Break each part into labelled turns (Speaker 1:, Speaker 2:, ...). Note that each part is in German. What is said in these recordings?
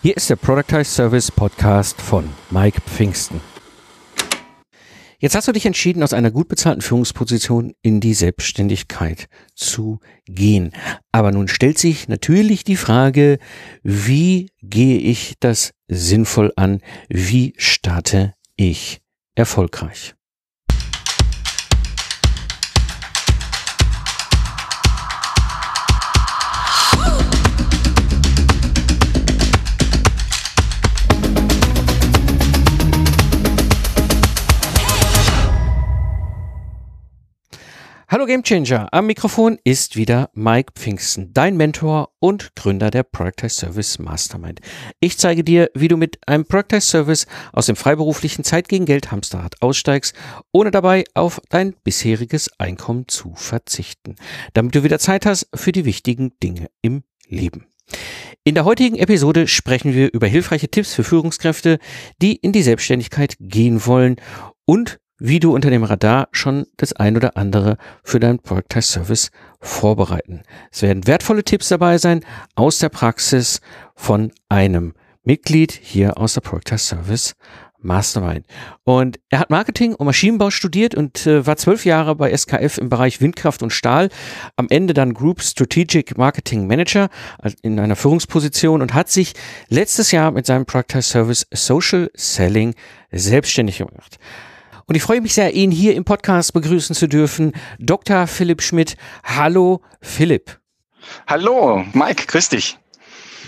Speaker 1: Hier ist der Productize Service Podcast von Mike Pfingsten. Jetzt hast du dich entschieden, aus einer gut bezahlten Führungsposition in die Selbstständigkeit zu gehen. Aber nun stellt sich natürlich die Frage, wie gehe ich das sinnvoll an? Wie starte ich erfolgreich? Hallo Gamechanger, am Mikrofon ist wieder Mike Pfingsten, dein Mentor und Gründer der Productize Service Mastermind. Ich zeige dir, wie du mit einem Productize Service aus dem freiberuflichen Zeit gegen Geld Hamsterrad aussteigst, ohne dabei auf dein bisheriges Einkommen zu verzichten, damit du wieder Zeit hast für die wichtigen Dinge im Leben. In der heutigen Episode sprechen wir über hilfreiche Tipps für Führungskräfte, die in die Selbstständigkeit gehen wollen und wie du unter dem Radar schon das ein oder andere für deinen Productize Service vorbereiten. Es werden wertvolle Tipps dabei sein aus der Praxis von einem Mitglied hier aus der Productize Service Mastermind. Und er hat Marketing und Maschinenbau studiert und äh, war zwölf Jahre bei SKF im Bereich Windkraft und Stahl. Am Ende dann Group Strategic Marketing Manager in einer Führungsposition und hat sich letztes Jahr mit seinem Productize Service Social Selling selbstständig gemacht. Und ich freue mich sehr, ihn hier im Podcast begrüßen zu dürfen. Dr. Philipp Schmidt. Hallo, Philipp.
Speaker 2: Hallo, Mike, grüß dich.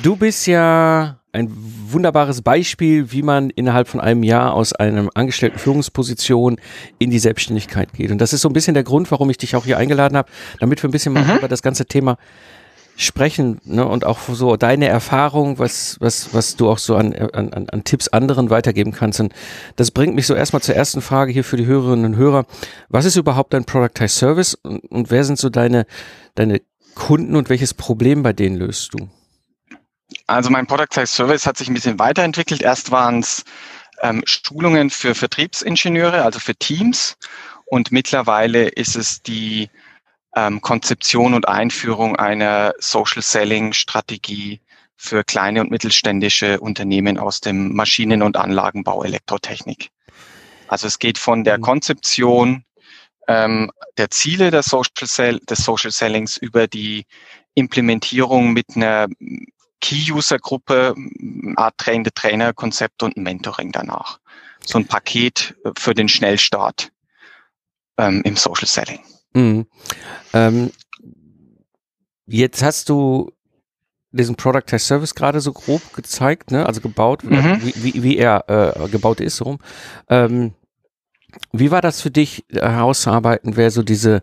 Speaker 1: Du bist ja ein wunderbares Beispiel, wie man innerhalb von einem Jahr aus einer angestellten Führungsposition in die Selbstständigkeit geht. Und das ist so ein bisschen der Grund, warum ich dich auch hier eingeladen habe, damit wir ein bisschen mhm. mal über das ganze Thema sprechen ne? und auch so deine Erfahrung, was, was, was du auch so an, an, an Tipps anderen weitergeben kannst. Und das bringt mich so erstmal zur ersten Frage hier für die Hörerinnen und Hörer. Was ist überhaupt dein Productize Service und, und wer sind so deine, deine Kunden und welches Problem bei denen löst du?
Speaker 2: Also mein Productize Service hat sich ein bisschen weiterentwickelt. Erst waren es ähm, Schulungen für Vertriebsingenieure, also für Teams. Und mittlerweile ist es die ähm, Konzeption und Einführung einer Social Selling Strategie für kleine und mittelständische Unternehmen aus dem Maschinen- und Anlagenbau Elektrotechnik. Also es geht von der mhm. Konzeption ähm, der Ziele der Social Sell des Social Sellings über die Implementierung mit einer Key-User-Gruppe, Art Train-the-Trainer-Konzept und Mentoring danach. So ein Paket für den Schnellstart ähm, im Social Selling. Mhm.
Speaker 1: Ähm, jetzt hast du diesen Product Test Service gerade so grob gezeigt, ne? also gebaut, mhm. wie, wie, wie, er äh, gebaut ist, so rum. Ähm, wie war das für dich herauszuarbeiten, wer so diese,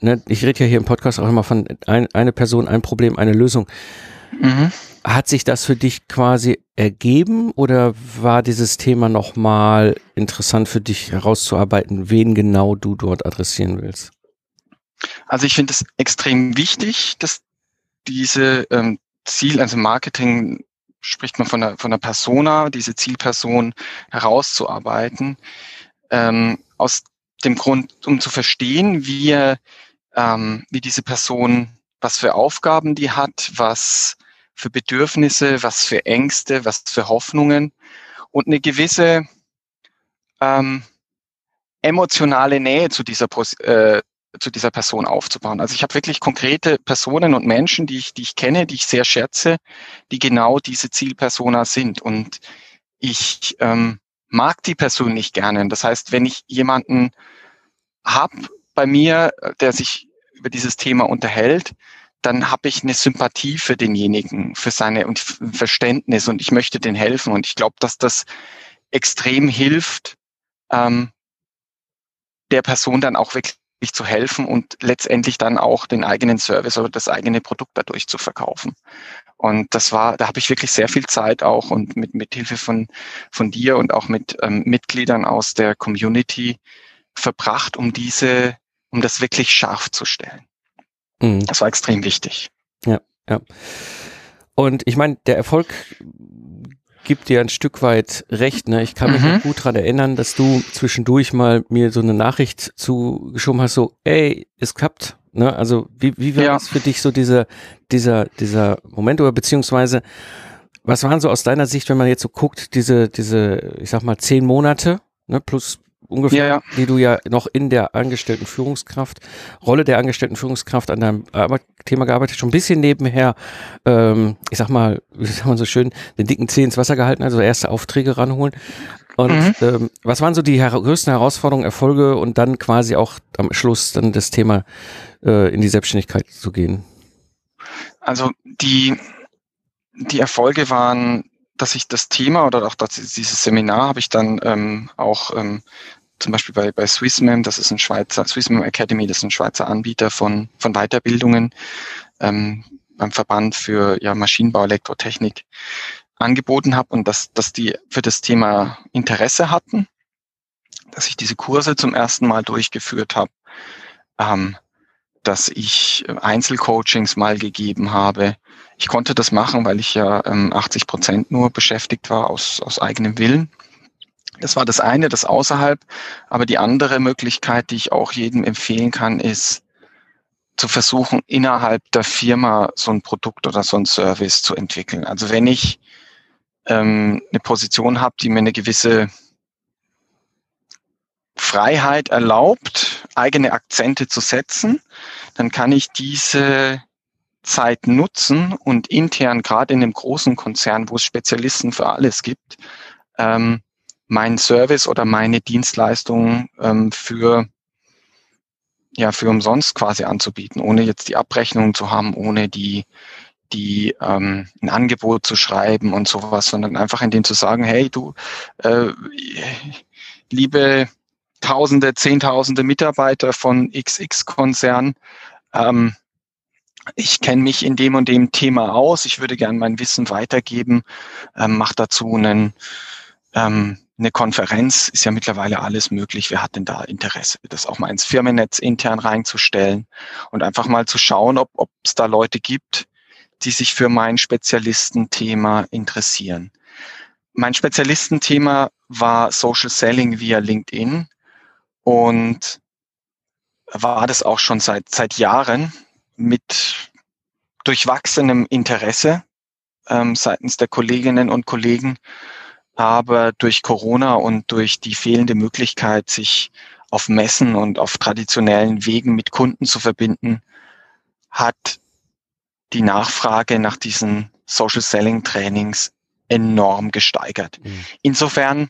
Speaker 1: ne, ich rede ja hier im Podcast auch immer von ein, eine Person, ein Problem, eine Lösung. Mhm. Hat sich das für dich quasi ergeben oder war dieses Thema nochmal interessant für dich herauszuarbeiten, wen genau du dort adressieren willst?
Speaker 2: Also ich finde es extrem wichtig, dass diese ähm, Ziel, also Marketing spricht man von der, von der Persona, diese Zielperson herauszuarbeiten, ähm, aus dem Grund, um zu verstehen, wie, ähm, wie diese Person, was für Aufgaben die hat, was für Bedürfnisse, was für Ängste, was für Hoffnungen und eine gewisse ähm, emotionale Nähe zu dieser äh, zu dieser Person aufzubauen. Also ich habe wirklich konkrete Personen und Menschen, die ich, die ich kenne, die ich sehr schätze, die genau diese Zielpersona sind. Und ich ähm, mag die Person nicht gerne. Das heißt, wenn ich jemanden habe bei mir, der sich über dieses Thema unterhält, dann habe ich eine Sympathie für denjenigen, für seine und Verständnis und ich möchte den helfen. Und ich glaube, dass das extrem hilft, ähm, der Person dann auch wirklich zu helfen und letztendlich dann auch den eigenen Service oder das eigene Produkt dadurch zu verkaufen. Und das war, da habe ich wirklich sehr viel Zeit auch und mit, mit Hilfe von, von dir und auch mit ähm, Mitgliedern aus der Community verbracht, um diese, um das wirklich scharf zu stellen. Mhm. Das war extrem wichtig.
Speaker 1: Ja, ja. Und ich meine, der Erfolg gibt dir ein Stück weit recht. Ne? Ich kann mich mhm. noch gut dran erinnern, dass du zwischendurch mal mir so eine Nachricht zugeschoben hast, so, ey, es klappt. Ne? Also wie, wie war ja. das für dich so dieser, dieser, dieser Moment oder beziehungsweise was waren so aus deiner Sicht, wenn man jetzt so guckt, diese, diese, ich sag mal, zehn Monate, ne, plus ungefähr, ja, ja. die du ja noch in der angestellten Führungskraft, Rolle der angestellten Führungskraft an deinem Arbeit Thema gearbeitet, schon ein bisschen nebenher, ähm, ich sag mal, wie sagt man so schön, den dicken Zeh ins Wasser gehalten, also erste Aufträge ranholen. Und mhm. ähm, was waren so die her größten Herausforderungen, Erfolge und dann quasi auch am Schluss dann das Thema äh, in die Selbstständigkeit zu gehen?
Speaker 2: Also die, die Erfolge waren, dass ich das Thema oder auch das, dieses Seminar habe ich dann ähm, auch ähm, zum Beispiel bei, bei Swissmem, das ist ein Schweizer, Swissmem Academy, das ist ein Schweizer Anbieter von, von Weiterbildungen ähm, beim Verband für ja, Maschinenbau, Elektrotechnik angeboten habe und dass, dass die für das Thema Interesse hatten, dass ich diese Kurse zum ersten Mal durchgeführt habe, ähm, dass ich Einzelcoachings mal gegeben habe. Ich konnte das machen, weil ich ja ähm, 80 Prozent nur beschäftigt war aus, aus eigenem Willen. Das war das eine, das außerhalb. Aber die andere Möglichkeit, die ich auch jedem empfehlen kann, ist zu versuchen, innerhalb der Firma so ein Produkt oder so ein Service zu entwickeln. Also wenn ich ähm, eine Position habe, die mir eine gewisse Freiheit erlaubt, eigene Akzente zu setzen, dann kann ich diese Zeit nutzen und intern, gerade in einem großen Konzern, wo es Spezialisten für alles gibt, ähm, meinen Service oder meine Dienstleistung ähm, für ja für umsonst quasi anzubieten, ohne jetzt die Abrechnung zu haben, ohne die die ähm, ein Angebot zu schreiben und sowas, sondern einfach in dem zu sagen, hey du, äh, liebe Tausende, Zehntausende Mitarbeiter von XX-Konzern, ähm, ich kenne mich in dem und dem Thema aus, ich würde gern mein Wissen weitergeben, ähm, mach dazu einen ähm, eine Konferenz ist ja mittlerweile alles möglich. Wer hat denn da Interesse, das auch mal ins Firmennetz intern reinzustellen und einfach mal zu schauen, ob es da Leute gibt, die sich für mein Spezialistenthema interessieren. Mein Spezialistenthema war Social Selling via LinkedIn und war das auch schon seit, seit Jahren mit durchwachsenem Interesse ähm, seitens der Kolleginnen und Kollegen aber durch Corona und durch die fehlende Möglichkeit, sich auf Messen und auf traditionellen Wegen mit Kunden zu verbinden, hat die Nachfrage nach diesen Social Selling Trainings enorm gesteigert. Mhm. Insofern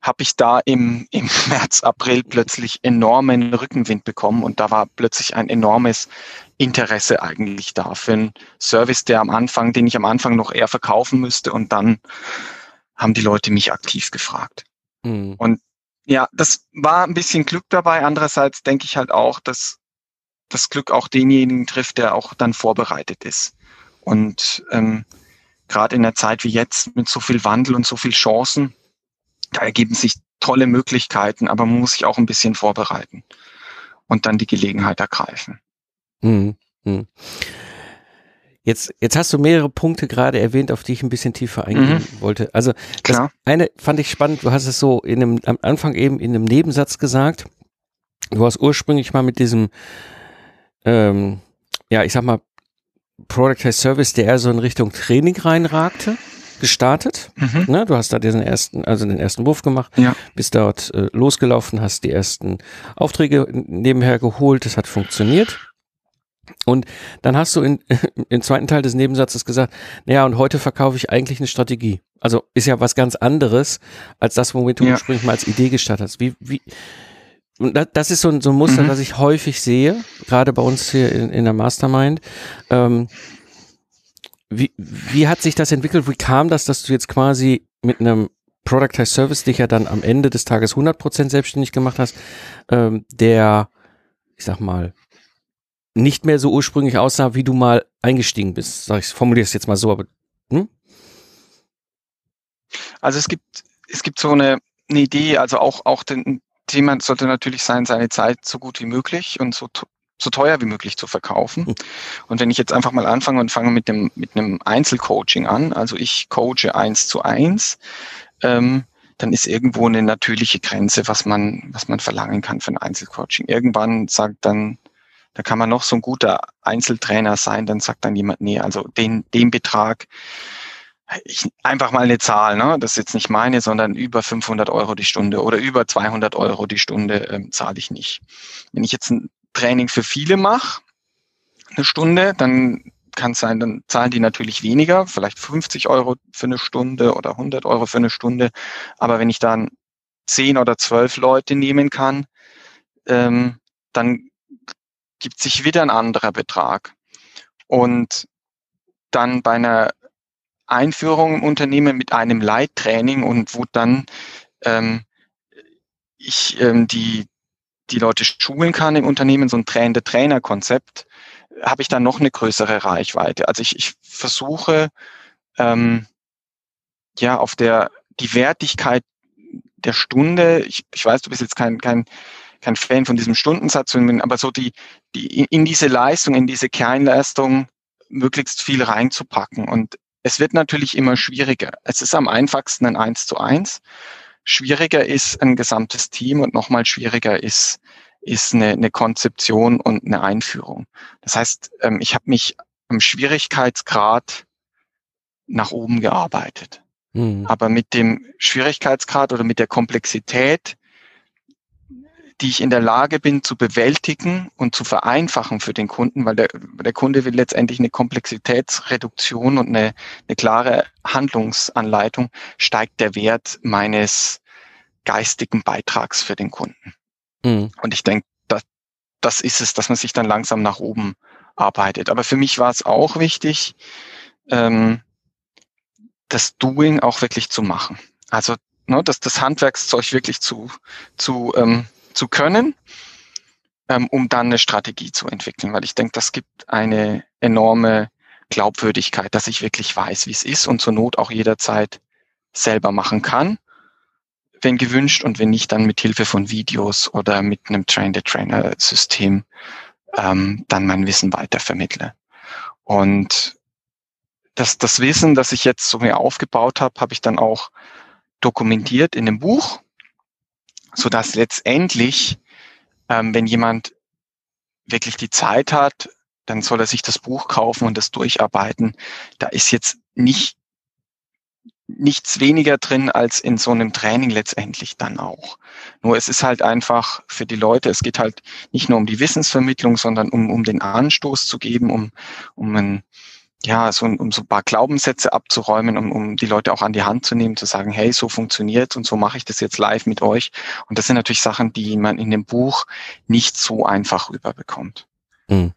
Speaker 2: habe ich da im, im März, April plötzlich enormen Rückenwind bekommen und da war plötzlich ein enormes Interesse eigentlich da für einen Service, der am Anfang, den ich am Anfang noch eher verkaufen müsste und dann haben die Leute mich aktiv gefragt. Mhm. Und ja, das war ein bisschen Glück dabei. Andererseits denke ich halt auch, dass das Glück auch denjenigen trifft, der auch dann vorbereitet ist. Und ähm, gerade in der Zeit wie jetzt mit so viel Wandel und so viel Chancen, da ergeben sich tolle Möglichkeiten, aber man muss sich auch ein bisschen vorbereiten und dann die Gelegenheit ergreifen. Mhm.
Speaker 1: Mhm. Jetzt, jetzt hast du mehrere Punkte gerade erwähnt, auf die ich ein bisschen tiefer eingehen mhm. wollte. Also das eine fand ich spannend, du hast es so in einem, am Anfang eben in einem Nebensatz gesagt. Du hast ursprünglich mal mit diesem, ähm, ja, ich sag mal, Product as Service, der eher so in Richtung Training reinragte, gestartet. Mhm. Ne, du hast da diesen ersten, also den ersten Wurf gemacht, ja. bist dort äh, losgelaufen, hast die ersten Aufträge nebenher geholt, das hat funktioniert. Und dann hast du in, im zweiten Teil des Nebensatzes gesagt, naja, und heute verkaufe ich eigentlich eine Strategie. Also ist ja was ganz anderes als das, womit du ja. ursprünglich mal als Idee gestartet hast. Wie, wie, und das ist so ein, so ein Muster, mhm. das ich häufig sehe, gerade bei uns hier in, in der Mastermind. Ähm, wie, wie hat sich das entwickelt? Wie kam das, dass du jetzt quasi mit einem Productized Service dich ja dann am Ende des Tages 100% selbstständig gemacht hast, ähm, der, ich sag mal, nicht mehr so ursprünglich aussah, wie du mal eingestiegen bist. Sag ich, formuliere es jetzt mal so, aber hm?
Speaker 2: Also es gibt, es gibt so eine, eine Idee, also auch, auch den Thema sollte natürlich sein, seine Zeit so gut wie möglich und so, so teuer wie möglich zu verkaufen. Hm. Und wenn ich jetzt einfach mal anfange und fange mit dem, mit einem Einzelcoaching an, also ich coache eins zu eins, ähm, dann ist irgendwo eine natürliche Grenze, was man, was man verlangen kann für ein Einzelcoaching. Irgendwann sagt dann da kann man noch so ein guter Einzeltrainer sein, dann sagt dann jemand, nee, also den, den Betrag ich, einfach mal eine Zahl, ne? das ist jetzt nicht meine, sondern über 500 Euro die Stunde oder über 200 Euro die Stunde ähm, zahle ich nicht. Wenn ich jetzt ein Training für viele mache, eine Stunde, dann kann es sein, dann zahlen die natürlich weniger, vielleicht 50 Euro für eine Stunde oder 100 Euro für eine Stunde. Aber wenn ich dann 10 oder 12 Leute nehmen kann, ähm, dann gibt sich wieder ein anderer Betrag. Und dann bei einer Einführung im Unternehmen mit einem Leittraining und wo dann ähm, ich ähm, die, die Leute schulen kann im Unternehmen, so ein Trainer-Trainer-Konzept, habe ich dann noch eine größere Reichweite. Also ich, ich versuche ähm, ja auf der die Wertigkeit der Stunde, ich, ich weiß, du bist jetzt kein, kein, kein Fan von diesem Stundensatz, aber so die, die in diese Leistung, in diese Kernleistung möglichst viel reinzupacken. Und es wird natürlich immer schwieriger. Es ist am einfachsten ein Eins zu eins. Schwieriger ist ein gesamtes Team und nochmal schwieriger ist, ist eine, eine Konzeption und eine Einführung. Das heißt, ähm, ich habe mich am Schwierigkeitsgrad nach oben gearbeitet. Mhm. Aber mit dem Schwierigkeitsgrad oder mit der Komplexität die ich in der Lage bin zu bewältigen und zu vereinfachen für den Kunden, weil der, der Kunde will letztendlich eine Komplexitätsreduktion und eine, eine klare Handlungsanleitung, steigt der Wert meines geistigen Beitrags für den Kunden. Mhm. Und ich denke, das, das ist es, dass man sich dann langsam nach oben arbeitet. Aber für mich war es auch wichtig, ähm, das Doing auch wirklich zu machen. Also ne, das, das Handwerkszeug wirklich zu, zu ähm, zu können, ähm, um dann eine Strategie zu entwickeln. Weil ich denke, das gibt eine enorme Glaubwürdigkeit, dass ich wirklich weiß, wie es ist und zur Not auch jederzeit selber machen kann, wenn gewünscht und wenn nicht, dann mit Hilfe von Videos oder mit einem Train-the-Trainer-System ähm, dann mein Wissen weiter vermittle. Und das, das Wissen, das ich jetzt so mir aufgebaut habe, habe ich dann auch dokumentiert in einem Buch so dass letztendlich, ähm, wenn jemand wirklich die Zeit hat, dann soll er sich das Buch kaufen und das durcharbeiten. Da ist jetzt nicht nichts weniger drin als in so einem Training letztendlich dann auch. Nur es ist halt einfach für die Leute, es geht halt nicht nur um die Wissensvermittlung, sondern um, um den Anstoß zu geben, um, um ein, ja, so, um so ein paar Glaubenssätze abzuräumen, um, um die Leute auch an die Hand zu nehmen, zu sagen, hey, so funktioniert und so mache ich das jetzt live mit euch. Und das sind natürlich Sachen, die man in dem Buch nicht so einfach rüberbekommt. Mhm.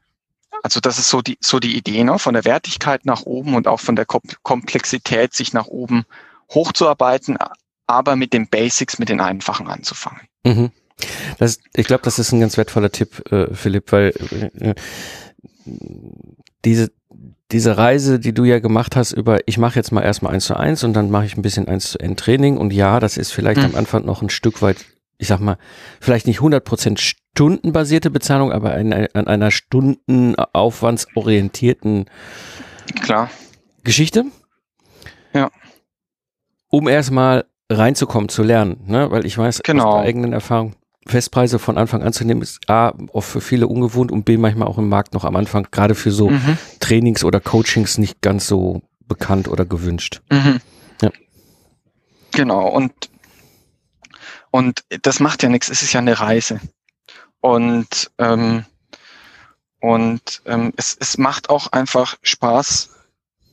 Speaker 2: Also das ist so die, so die Idee, ne? von der Wertigkeit nach oben und auch von der Komplexität sich nach oben hochzuarbeiten, aber mit den Basics, mit den Einfachen anzufangen. Mhm.
Speaker 1: Das, ich glaube, das ist ein ganz wertvoller Tipp, äh, Philipp, weil äh, diese, diese Reise, die du ja gemacht hast über, ich mache jetzt mal erstmal eins zu eins und dann mache ich ein bisschen eins zu End Training und ja, das ist vielleicht mhm. am Anfang noch ein Stück weit, ich sag mal, vielleicht nicht 100% stundenbasierte Bezahlung, aber an, an einer stundenaufwandsorientierten
Speaker 2: Klar.
Speaker 1: Geschichte.
Speaker 2: Ja.
Speaker 1: Um erstmal reinzukommen, zu lernen, ne? weil ich weiß
Speaker 2: genau.
Speaker 1: aus der eigenen Erfahrung, Festpreise von Anfang an zu nehmen, ist A, oft für viele ungewohnt und B, manchmal auch im Markt noch am Anfang, gerade für so mhm. Trainings oder Coachings nicht ganz so bekannt oder gewünscht. Mhm.
Speaker 2: Ja. Genau, und, und das macht ja nichts, es ist ja eine Reise. Und, ähm, und ähm, es, es macht auch einfach Spaß,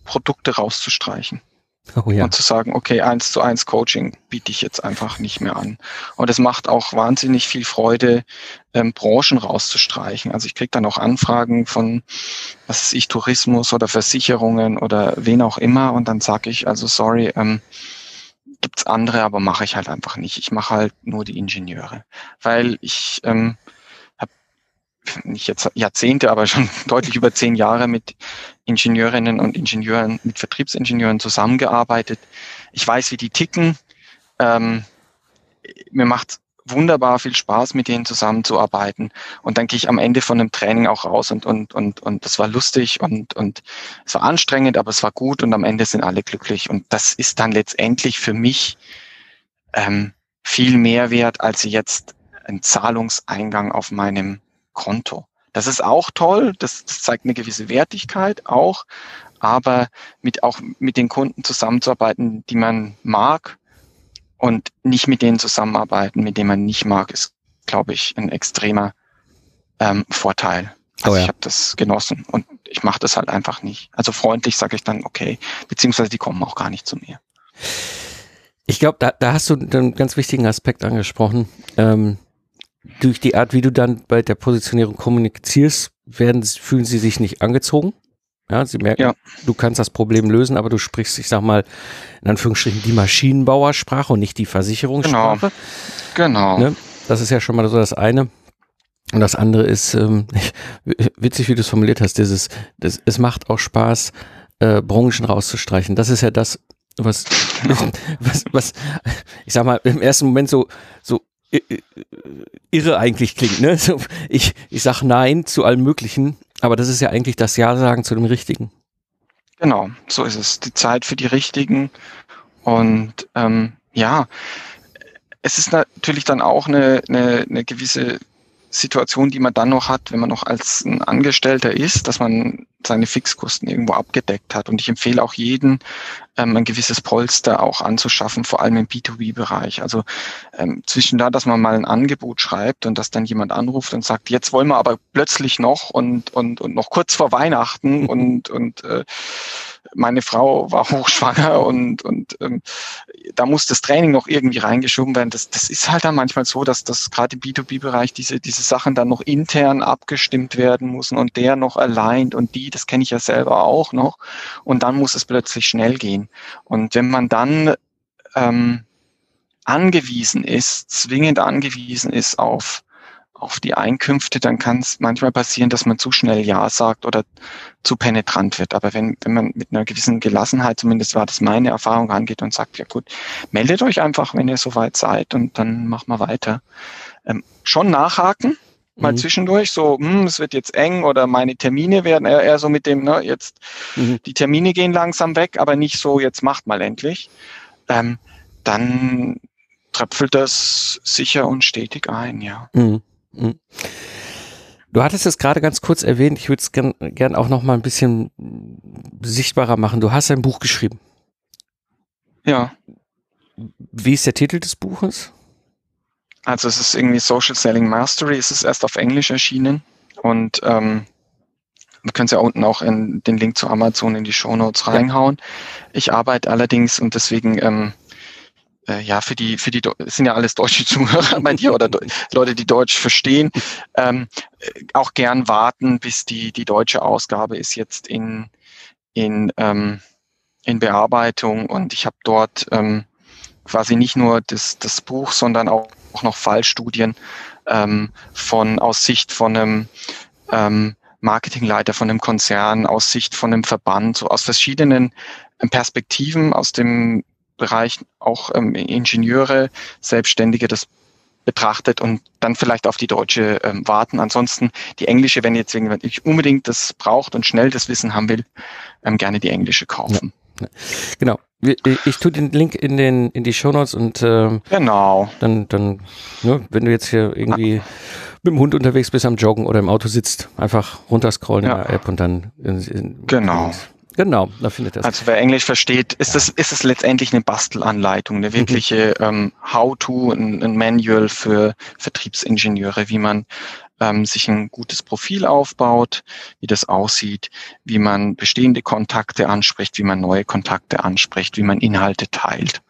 Speaker 2: Produkte rauszustreichen. Oh ja. Und zu sagen, okay, eins zu eins Coaching biete ich jetzt einfach nicht mehr an. Und es macht auch wahnsinnig viel Freude, ähm, Branchen rauszustreichen. Also ich kriege dann auch Anfragen von, was ist ich, Tourismus oder Versicherungen oder wen auch immer. Und dann sage ich, also sorry, ähm, gibt's andere, aber mache ich halt einfach nicht. Ich mache halt nur die Ingenieure. Weil ich ähm, nicht jetzt Jahrzehnte, aber schon deutlich über zehn Jahre mit Ingenieurinnen und Ingenieuren, mit Vertriebsingenieuren zusammengearbeitet. Ich weiß, wie die ticken. Ähm, mir macht wunderbar viel Spaß, mit denen zusammenzuarbeiten. Und dann gehe ich am Ende von einem Training auch raus und, und, und, und das war lustig und, und es war anstrengend, aber es war gut und am Ende sind alle glücklich. Und das ist dann letztendlich für mich ähm, viel mehr wert, als jetzt ein Zahlungseingang auf meinem Konto. Das ist auch toll, das, das zeigt eine gewisse Wertigkeit auch, aber mit auch mit den Kunden zusammenzuarbeiten, die man mag und nicht mit denen zusammenarbeiten, mit denen man nicht mag, ist, glaube ich, ein extremer ähm, Vorteil. Also oh ja. ich habe das genossen und ich mache das halt einfach nicht. Also freundlich sage ich dann okay, beziehungsweise die kommen auch gar nicht zu mir.
Speaker 1: Ich glaube, da, da hast du einen ganz wichtigen Aspekt angesprochen. Ähm, durch die Art, wie du dann bei der Positionierung kommunizierst, werden, fühlen sie sich nicht angezogen. Ja, sie merken, ja. du kannst das Problem lösen, aber du sprichst, ich sag mal, in Anführungsstrichen die Maschinenbauersprache und nicht die Versicherungssprache.
Speaker 2: Genau. genau.
Speaker 1: Ne? Das ist ja schon mal so das eine. Und das andere ist, ähm, witzig, wie du es formuliert hast, dieses, das, es macht auch Spaß, äh, Branchen rauszustreichen. Das ist ja das, was, was, was, ich sag mal, im ersten Moment so, so irre eigentlich klingt. Ne? So, ich, ich sag Nein zu allem Möglichen, aber das ist ja eigentlich das Ja sagen zu dem Richtigen.
Speaker 2: Genau, so ist es. Die Zeit für die Richtigen. Und ähm, ja, es ist natürlich dann auch eine, eine, eine gewisse Situation, die man dann noch hat, wenn man noch als ein Angestellter ist, dass man seine Fixkosten irgendwo abgedeckt hat. Und ich empfehle auch jeden, ähm, ein gewisses Polster auch anzuschaffen, vor allem im B2B-Bereich. Also ähm, zwischen da, dass man mal ein Angebot schreibt und dass dann jemand anruft und sagt, jetzt wollen wir aber plötzlich noch und, und, und noch kurz vor Weihnachten und, und äh, meine Frau war hochschwanger und, und ähm, da muss das Training noch irgendwie reingeschoben werden. Das, das ist halt dann manchmal so, dass das gerade im B2B-Bereich diese, diese Sachen dann noch intern abgestimmt werden müssen und der noch allein und die, das kenne ich ja selber auch noch. Und dann muss es plötzlich schnell gehen. Und wenn man dann ähm, angewiesen ist, zwingend angewiesen ist auf auf die Einkünfte, dann kann es manchmal passieren, dass man zu schnell Ja sagt oder zu penetrant wird. Aber wenn, wenn man mit einer gewissen Gelassenheit, zumindest war das meine Erfahrung, angeht und sagt, ja gut, meldet euch einfach, wenn ihr soweit seid und dann machen wir weiter. Ähm, schon nachhaken, mal mhm. zwischendurch, so, hm, es wird jetzt eng oder meine Termine werden eher, eher so mit dem, ne, jetzt mhm. die Termine gehen langsam weg, aber nicht so, jetzt macht mal endlich. Ähm, dann tröpfelt das sicher und stetig ein, ja.
Speaker 1: Mhm. Mhm. Du hattest es gerade ganz kurz erwähnt, ich würde es gern, gern auch noch mal ein bisschen sichtbarer machen. Du hast ein Buch geschrieben.
Speaker 2: Ja.
Speaker 1: Wie ist der Titel des Buches?
Speaker 2: Also es ist irgendwie Social Selling Mastery, es ist erst auf Englisch erschienen und ähm, wir können es ja unten auch in den Link zu Amazon in die Show Notes reinhauen. Ich arbeite allerdings und deswegen ähm, äh, ja, für die, für die, es sind ja alles deutsche Zuhörer bei dir oder Leute, die Deutsch verstehen, ähm, äh, auch gern warten, bis die, die deutsche Ausgabe ist jetzt in, in, ähm, in Bearbeitung. Und ich habe dort ähm, quasi nicht nur das, das Buch, sondern auch, auch noch Fallstudien ähm, von aus Sicht von einem ähm, Marketingleiter von einem Konzern, aus Sicht von einem Verband, so aus verschiedenen Perspektiven aus dem Bereich auch ähm, Ingenieure, Selbstständige das betrachtet und dann vielleicht auf die deutsche ähm, warten. Ansonsten die englische, wenn jetzt irgendjemand unbedingt das braucht und schnell das Wissen haben will, ähm, gerne die englische kaufen.
Speaker 1: Ja. Genau. Ich tue den Link in den in die Show Notes und ähm,
Speaker 2: genau.
Speaker 1: Dann dann ne, wenn du jetzt hier irgendwie mit dem Hund unterwegs bist am Joggen oder im Auto sitzt, einfach runterscrollen ja. in der App und dann in,
Speaker 2: in, genau.
Speaker 1: Genau, da findet er
Speaker 2: Also wer Englisch versteht, ist es ist es letztendlich eine Bastelanleitung, eine wirkliche mhm. ähm, How-to, ein, ein Manual für Vertriebsingenieure, wie man ähm, sich ein gutes Profil aufbaut, wie das aussieht, wie man bestehende Kontakte anspricht, wie man neue Kontakte anspricht, wie man Inhalte teilt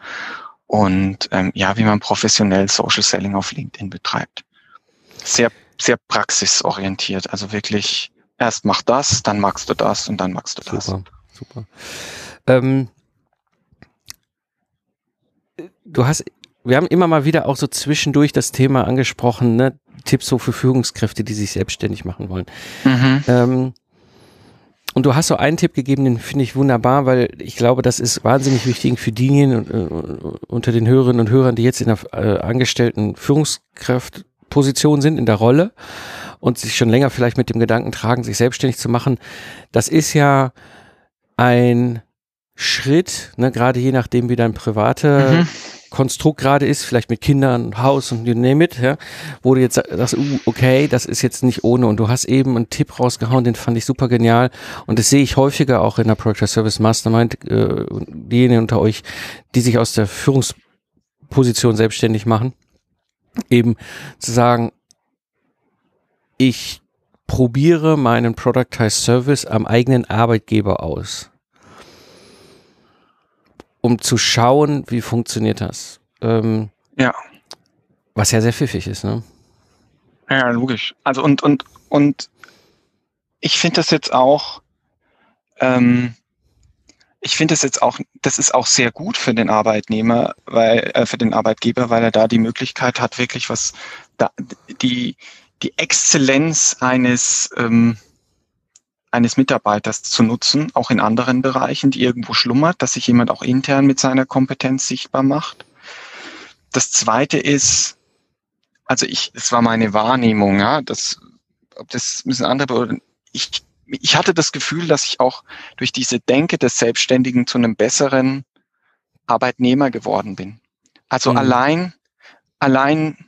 Speaker 2: und ähm, ja, wie man professionell Social Selling auf LinkedIn betreibt. Sehr sehr praxisorientiert, also wirklich erst mach das, dann magst du das und dann magst du das.
Speaker 1: Super super. Ähm, du hast, wir haben immer mal wieder auch so zwischendurch das Thema angesprochen, ne? Tipps so für Führungskräfte, die sich selbstständig machen wollen. Mhm. Ähm, und du hast so einen Tipp gegeben, den finde ich wunderbar, weil ich glaube, das ist wahnsinnig wichtig für diejenigen äh, unter den Hörerinnen und Hörern, die jetzt in der äh, angestellten Führungskraftposition sind, in der Rolle und sich schon länger vielleicht mit dem Gedanken tragen, sich selbstständig zu machen. Das ist ja ein Schritt, ne, gerade je nachdem, wie dein private, mhm. Konstrukt gerade ist, vielleicht mit Kindern, Haus und you name it, ja, wo du jetzt sagst, uh, okay, das ist jetzt nicht ohne. Und du hast eben einen Tipp rausgehauen, den fand ich super genial. Und das sehe ich häufiger auch in der Project Service Mastermind, äh, diejenigen unter euch, die sich aus der Führungsposition selbstständig machen, eben zu sagen, ich probiere meinen Productized Service am eigenen Arbeitgeber aus um zu schauen, wie funktioniert das. Ähm,
Speaker 2: ja.
Speaker 1: Was ja sehr pfiffig ist, ne?
Speaker 2: Ja, logisch. Also und und und ich finde das jetzt auch, ähm, ich finde das jetzt auch, das ist auch sehr gut für den Arbeitnehmer, weil äh, für den Arbeitgeber, weil er da die Möglichkeit hat, wirklich was da die die Exzellenz eines ähm, eines Mitarbeiters zu nutzen, auch in anderen Bereichen, die irgendwo schlummert, dass sich jemand auch intern mit seiner Kompetenz sichtbar macht. Das zweite ist, also ich, es war meine Wahrnehmung, ja, das, ob das müssen andere, ich, ich hatte das Gefühl, dass ich auch durch diese Denke des Selbstständigen zu einem besseren Arbeitnehmer geworden bin. Also mhm. allein, allein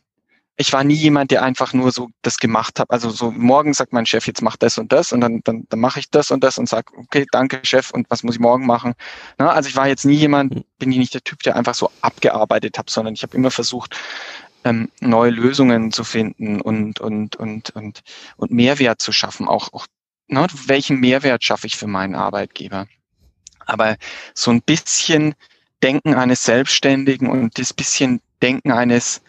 Speaker 2: ich war nie jemand, der einfach nur so das gemacht hat. Also so morgen sagt mein Chef, jetzt mach das und das und dann, dann, dann mache ich das und das und sag, okay, danke Chef und was muss ich morgen machen? Na, also ich war jetzt nie jemand, hm. bin ich nicht der Typ, der einfach so abgearbeitet hat, sondern ich habe immer versucht, ähm, neue Lösungen zu finden und, und, und, und, und Mehrwert zu schaffen. Auch, auch ne, welchen Mehrwert schaffe ich für meinen Arbeitgeber? Aber so ein bisschen Denken eines Selbstständigen und das bisschen Denken eines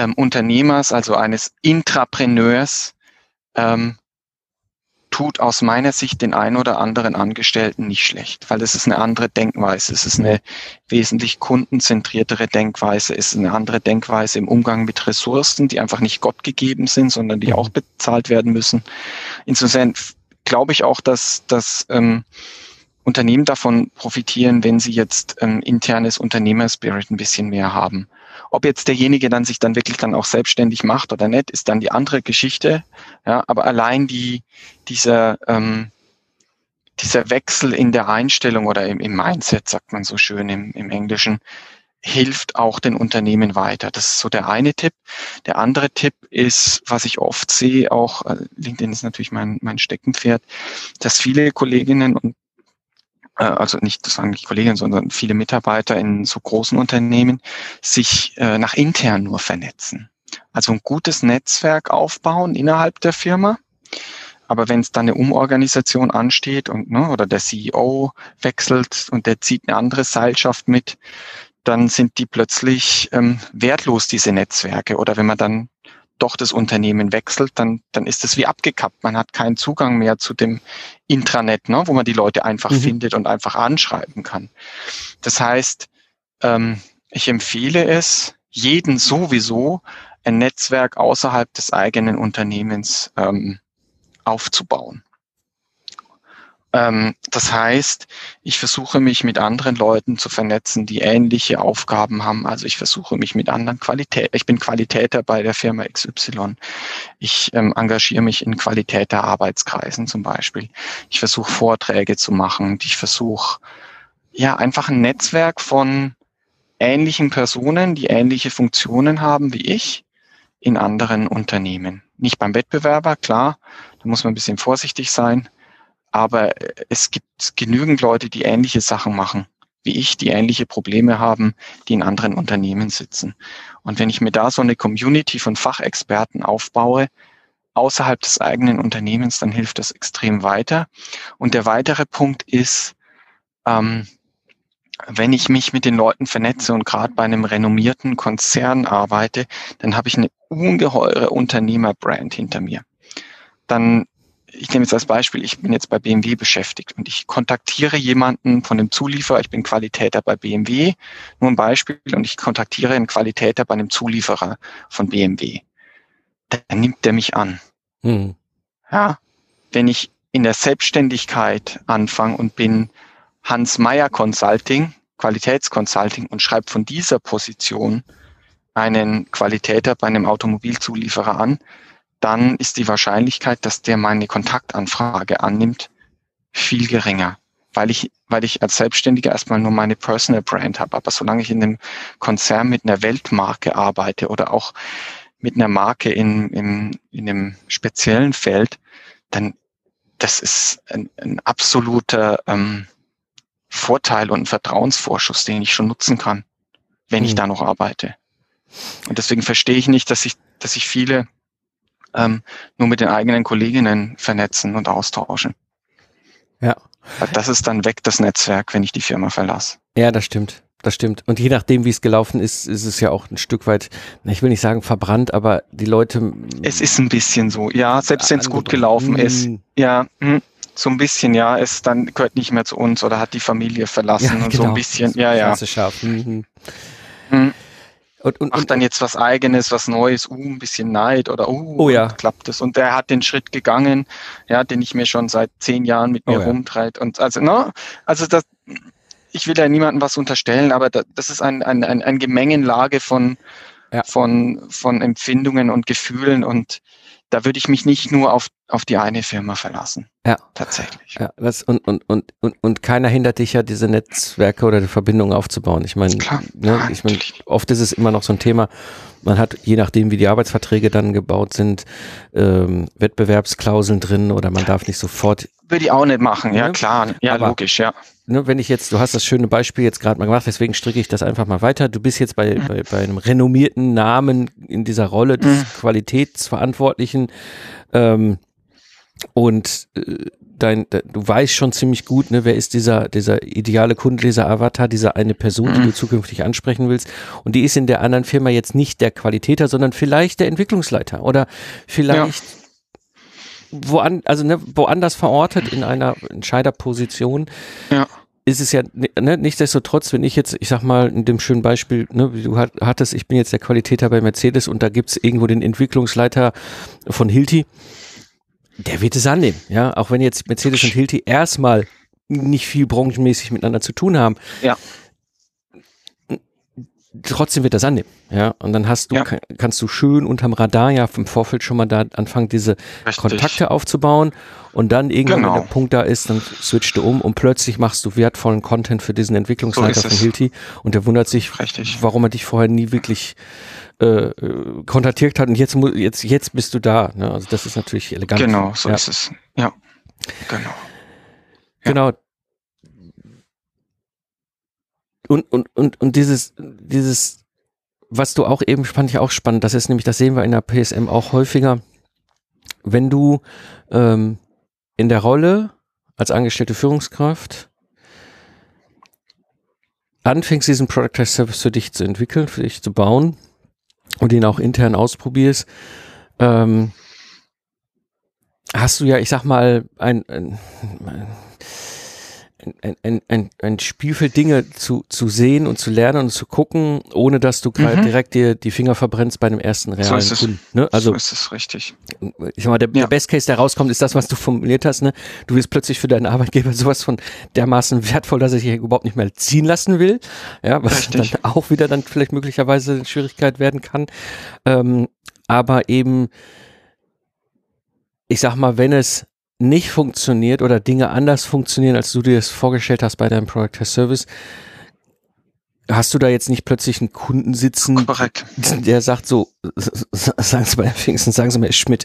Speaker 2: ähm, Unternehmers, also eines Intrapreneurs, ähm, tut aus meiner Sicht den einen oder anderen Angestellten nicht schlecht, weil es ist eine andere Denkweise, es ist eine wesentlich kundenzentriertere Denkweise, es ist eine andere Denkweise im Umgang mit Ressourcen, die einfach nicht Gott gegeben sind, sondern die mhm. auch bezahlt werden müssen. Insofern glaube ich auch, dass, dass ähm, Unternehmen davon profitieren, wenn sie jetzt ähm, internes Unternehmerspirit ein bisschen mehr haben. Ob jetzt derjenige dann sich dann wirklich dann auch selbstständig macht oder nicht, ist dann die andere Geschichte. Ja, aber allein die, dieser, ähm, dieser Wechsel in der Einstellung oder im, im Mindset, sagt man so schön im, im Englischen, hilft auch den Unternehmen weiter. Das ist so der eine Tipp. Der andere Tipp ist, was ich oft sehe, auch äh, LinkedIn ist natürlich mein, mein Steckenpferd, dass viele Kolleginnen und also nicht das sagen die Kollegen, sondern viele Mitarbeiter in so großen Unternehmen sich äh, nach intern nur vernetzen. Also ein gutes Netzwerk aufbauen innerhalb der Firma. Aber wenn es dann eine Umorganisation ansteht und ne, oder der CEO wechselt und der zieht eine andere Seilschaft mit, dann sind die plötzlich ähm, wertlos, diese Netzwerke. Oder wenn man dann doch das Unternehmen wechselt, dann, dann ist es wie abgekappt. Man hat keinen Zugang mehr zu dem Intranet, ne, wo man die Leute einfach mhm. findet und einfach anschreiben kann. Das heißt, ähm, ich empfehle es, jeden sowieso ein Netzwerk außerhalb des eigenen Unternehmens ähm, aufzubauen. Ähm, das heißt, ich versuche mich mit anderen Leuten zu vernetzen, die ähnliche Aufgaben haben. Also ich versuche mich mit anderen Qualität. Ich bin Qualitäter bei der Firma XY. Ich ähm, engagiere mich in Qualitäter Arbeitskreisen zum Beispiel. Ich versuche Vorträge zu machen. Ich versuche ja einfach ein Netzwerk von ähnlichen Personen, die ähnliche Funktionen haben wie ich in anderen Unternehmen. Nicht beim Wettbewerber, klar, da muss man ein bisschen vorsichtig sein aber es gibt genügend Leute, die ähnliche Sachen machen wie ich, die ähnliche Probleme haben, die in anderen Unternehmen sitzen. Und wenn ich mir da so eine Community von Fachexperten aufbaue, außerhalb des eigenen Unternehmens, dann hilft das extrem weiter. Und der weitere Punkt ist, ähm, wenn ich mich mit den Leuten vernetze und gerade bei einem renommierten Konzern arbeite, dann habe ich eine ungeheure Unternehmerbrand hinter mir. Dann ich nehme jetzt als Beispiel, ich bin jetzt bei BMW beschäftigt und ich kontaktiere jemanden von dem Zulieferer, ich bin Qualitäter bei BMW, nur ein Beispiel, und ich kontaktiere einen Qualitäter bei einem Zulieferer von BMW. Dann nimmt der mich an. Hm. Ja, wenn ich in der Selbstständigkeit anfange und bin Hans Meyer Consulting, Qualitätsconsulting und schreibe von dieser Position einen Qualitäter bei einem Automobilzulieferer an, dann ist die Wahrscheinlichkeit, dass der meine Kontaktanfrage annimmt, viel geringer. weil ich, weil ich als Selbstständiger erstmal nur meine Personal Brand habe. Aber solange ich in einem Konzern mit einer Weltmarke arbeite oder auch mit einer Marke in, in, in einem speziellen Feld, dann das ist ein, ein absoluter ähm, Vorteil und ein Vertrauensvorschuss, den ich schon nutzen kann, wenn mhm. ich da noch arbeite. Und deswegen verstehe ich nicht, dass sich, dass sich viele ähm, nur mit den eigenen Kolleginnen vernetzen und austauschen.
Speaker 1: Ja.
Speaker 2: Das ist dann weg, das Netzwerk, wenn ich die Firma verlasse.
Speaker 1: Ja, das stimmt. Das stimmt. Und je nachdem, wie es gelaufen ist, ist es ja auch ein Stück weit, ich will nicht sagen verbrannt, aber die Leute.
Speaker 2: Es ist ein bisschen so, ja, selbst wenn es gut gelaufen ist. Hm. Ja, hm, so ein bisschen, ja, es dann gehört nicht mehr zu uns oder hat die Familie verlassen ja, und genau. so ein bisschen, ja, ja. Mhm. Hm. Und, und, macht dann jetzt was eigenes, was Neues, uh, ein bisschen Neid oder uh,
Speaker 1: oh, ja.
Speaker 2: klappt es. Und der hat den Schritt gegangen, ja, den ich mir schon seit zehn Jahren mit mir oh, rumtreibe. Und also, ne, also das, ich will ja niemandem was unterstellen, aber das, das ist ein, ein, ein, ein Gemengenlage von, ja. von, von Empfindungen und Gefühlen und da würde ich mich nicht nur auf, auf die eine Firma verlassen.
Speaker 1: Ja.
Speaker 2: Tatsächlich.
Speaker 1: Ja, das, und, und, und, und, und keiner hindert dich ja, diese Netzwerke oder die Verbindungen aufzubauen. Ich meine, ne, ich meine, oft ist es immer noch so ein Thema, man hat, je nachdem, wie die Arbeitsverträge dann gebaut sind, ähm, Wettbewerbsklauseln drin oder man darf nicht sofort.
Speaker 2: Würde ich auch nicht machen, ja, ne? klar. Ja, Aber, logisch, ja.
Speaker 1: Ne, wenn ich jetzt, du hast das schöne Beispiel jetzt gerade mal gemacht, deswegen stricke ich das einfach mal weiter. Du bist jetzt bei, bei, bei einem renommierten Namen in dieser Rolle des mhm. Qualitätsverantwortlichen ähm, und äh, dein, du weißt schon ziemlich gut, ne, wer ist dieser, dieser ideale Kunde, dieser Avatar, dieser eine Person, die du mhm. zukünftig ansprechen willst. Und die ist in der anderen Firma jetzt nicht der Qualitäter, sondern vielleicht der Entwicklungsleiter oder vielleicht ja. woan, also ne, woanders verortet in einer Entscheiderposition.
Speaker 2: Ja
Speaker 1: ist es ja ne, nichtsdestotrotz, wenn ich jetzt, ich sag mal, in dem schönen Beispiel, ne, wie du hattest, ich bin jetzt der Qualitäter bei Mercedes und da gibt's irgendwo den Entwicklungsleiter von Hilti, der wird es annehmen, ja, auch wenn jetzt Mercedes und Hilti erstmal nicht viel branchenmäßig miteinander zu tun haben.
Speaker 2: Ja.
Speaker 1: Trotzdem wird das annehmen, ja. Und dann hast du, ja. kannst du schön unterm Radar ja vom Vorfeld schon mal da anfangen, diese Richtig. Kontakte aufzubauen. Und dann irgendwann, genau. wenn der Punkt da ist, dann switchst du um und plötzlich machst du wertvollen Content für diesen Entwicklungsleiter so von Hilti. Und der wundert sich, Richtig. warum er dich vorher nie wirklich äh, kontaktiert hat und jetzt, jetzt, jetzt bist du da. Ne? Also das ist natürlich elegant.
Speaker 2: Genau, so ja. ist es. Ja, genau. Ja.
Speaker 1: Genau. Und, und, und, und dieses, dieses, was du auch eben fand ich auch spannend, das ist nämlich, das sehen wir in der PSM auch häufiger, wenn du ähm, in der Rolle als angestellte Führungskraft anfängst, diesen Product Service für dich zu entwickeln, für dich zu bauen, und den auch intern ausprobierst, ähm, hast du ja, ich sag mal, ein, ein, ein, ein, ein, ein Spielfeld Dinge zu, zu sehen und zu lernen und zu gucken, ohne dass du mhm. direkt dir die Finger verbrennst bei einem ersten realen
Speaker 2: so
Speaker 1: Kunden.
Speaker 2: Ne? Also, so ist es richtig.
Speaker 1: Ich sag mal, der, ja. der Best Case, der rauskommt, ist das, was du formuliert hast. Ne? Du wirst plötzlich für deinen Arbeitgeber sowas von dermaßen wertvoll, dass er sich überhaupt nicht mehr ziehen lassen will. Ja, was richtig. dann auch wieder dann vielleicht möglicherweise eine Schwierigkeit werden kann. Ähm, aber eben, ich sag mal, wenn es nicht funktioniert oder Dinge anders funktionieren, als du dir das vorgestellt hast bei deinem Product Test Service, hast du da jetzt nicht plötzlich einen Kunden sitzen,
Speaker 2: Korrekt.
Speaker 1: der sagt so, sagen Sie mal, Herr Pfingsten, sagen Sie mir, Herr Schmidt,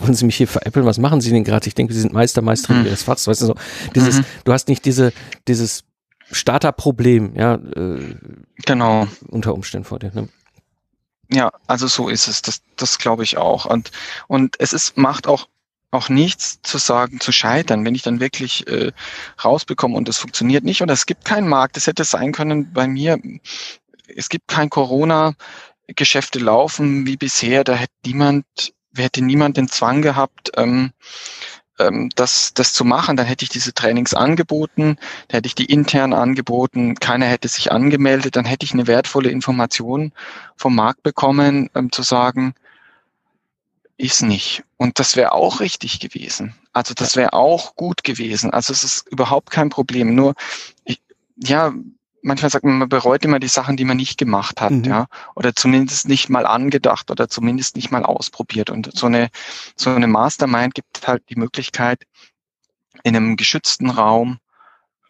Speaker 1: wollen Sie mich hier veräppeln? Was machen Sie denn gerade? Ich denke, Sie sind Meister, Meisterin mhm. Ihres Fachs, weißt du so. Dieses, mhm. du hast nicht diese, dieses Starterproblem, ja, äh,
Speaker 2: genau.
Speaker 1: unter Umständen vor dir, ne?
Speaker 2: Ja, also so ist es. Das, das glaube ich auch. Und, und es ist, macht auch auch nichts zu sagen, zu scheitern, wenn ich dann wirklich äh, rausbekomme und es funktioniert nicht. Oder es gibt keinen Markt. Es hätte sein können bei mir, es gibt kein Corona, Geschäfte laufen wie bisher, da hätte niemand, hätte niemand den Zwang gehabt, ähm, ähm, das, das zu machen, dann hätte ich diese Trainings angeboten, dann hätte ich die intern angeboten, keiner hätte sich angemeldet, dann hätte ich eine wertvolle Information vom Markt bekommen, ähm, zu sagen, ist nicht. Und das wäre auch richtig gewesen. Also das wäre auch gut gewesen. Also es ist überhaupt kein Problem. Nur, ich, ja, manchmal sagt man, man bereut immer die Sachen, die man nicht gemacht hat, mhm. ja, oder zumindest nicht mal angedacht oder zumindest nicht mal ausprobiert. Und so eine, so eine Mastermind gibt halt die Möglichkeit, in einem geschützten Raum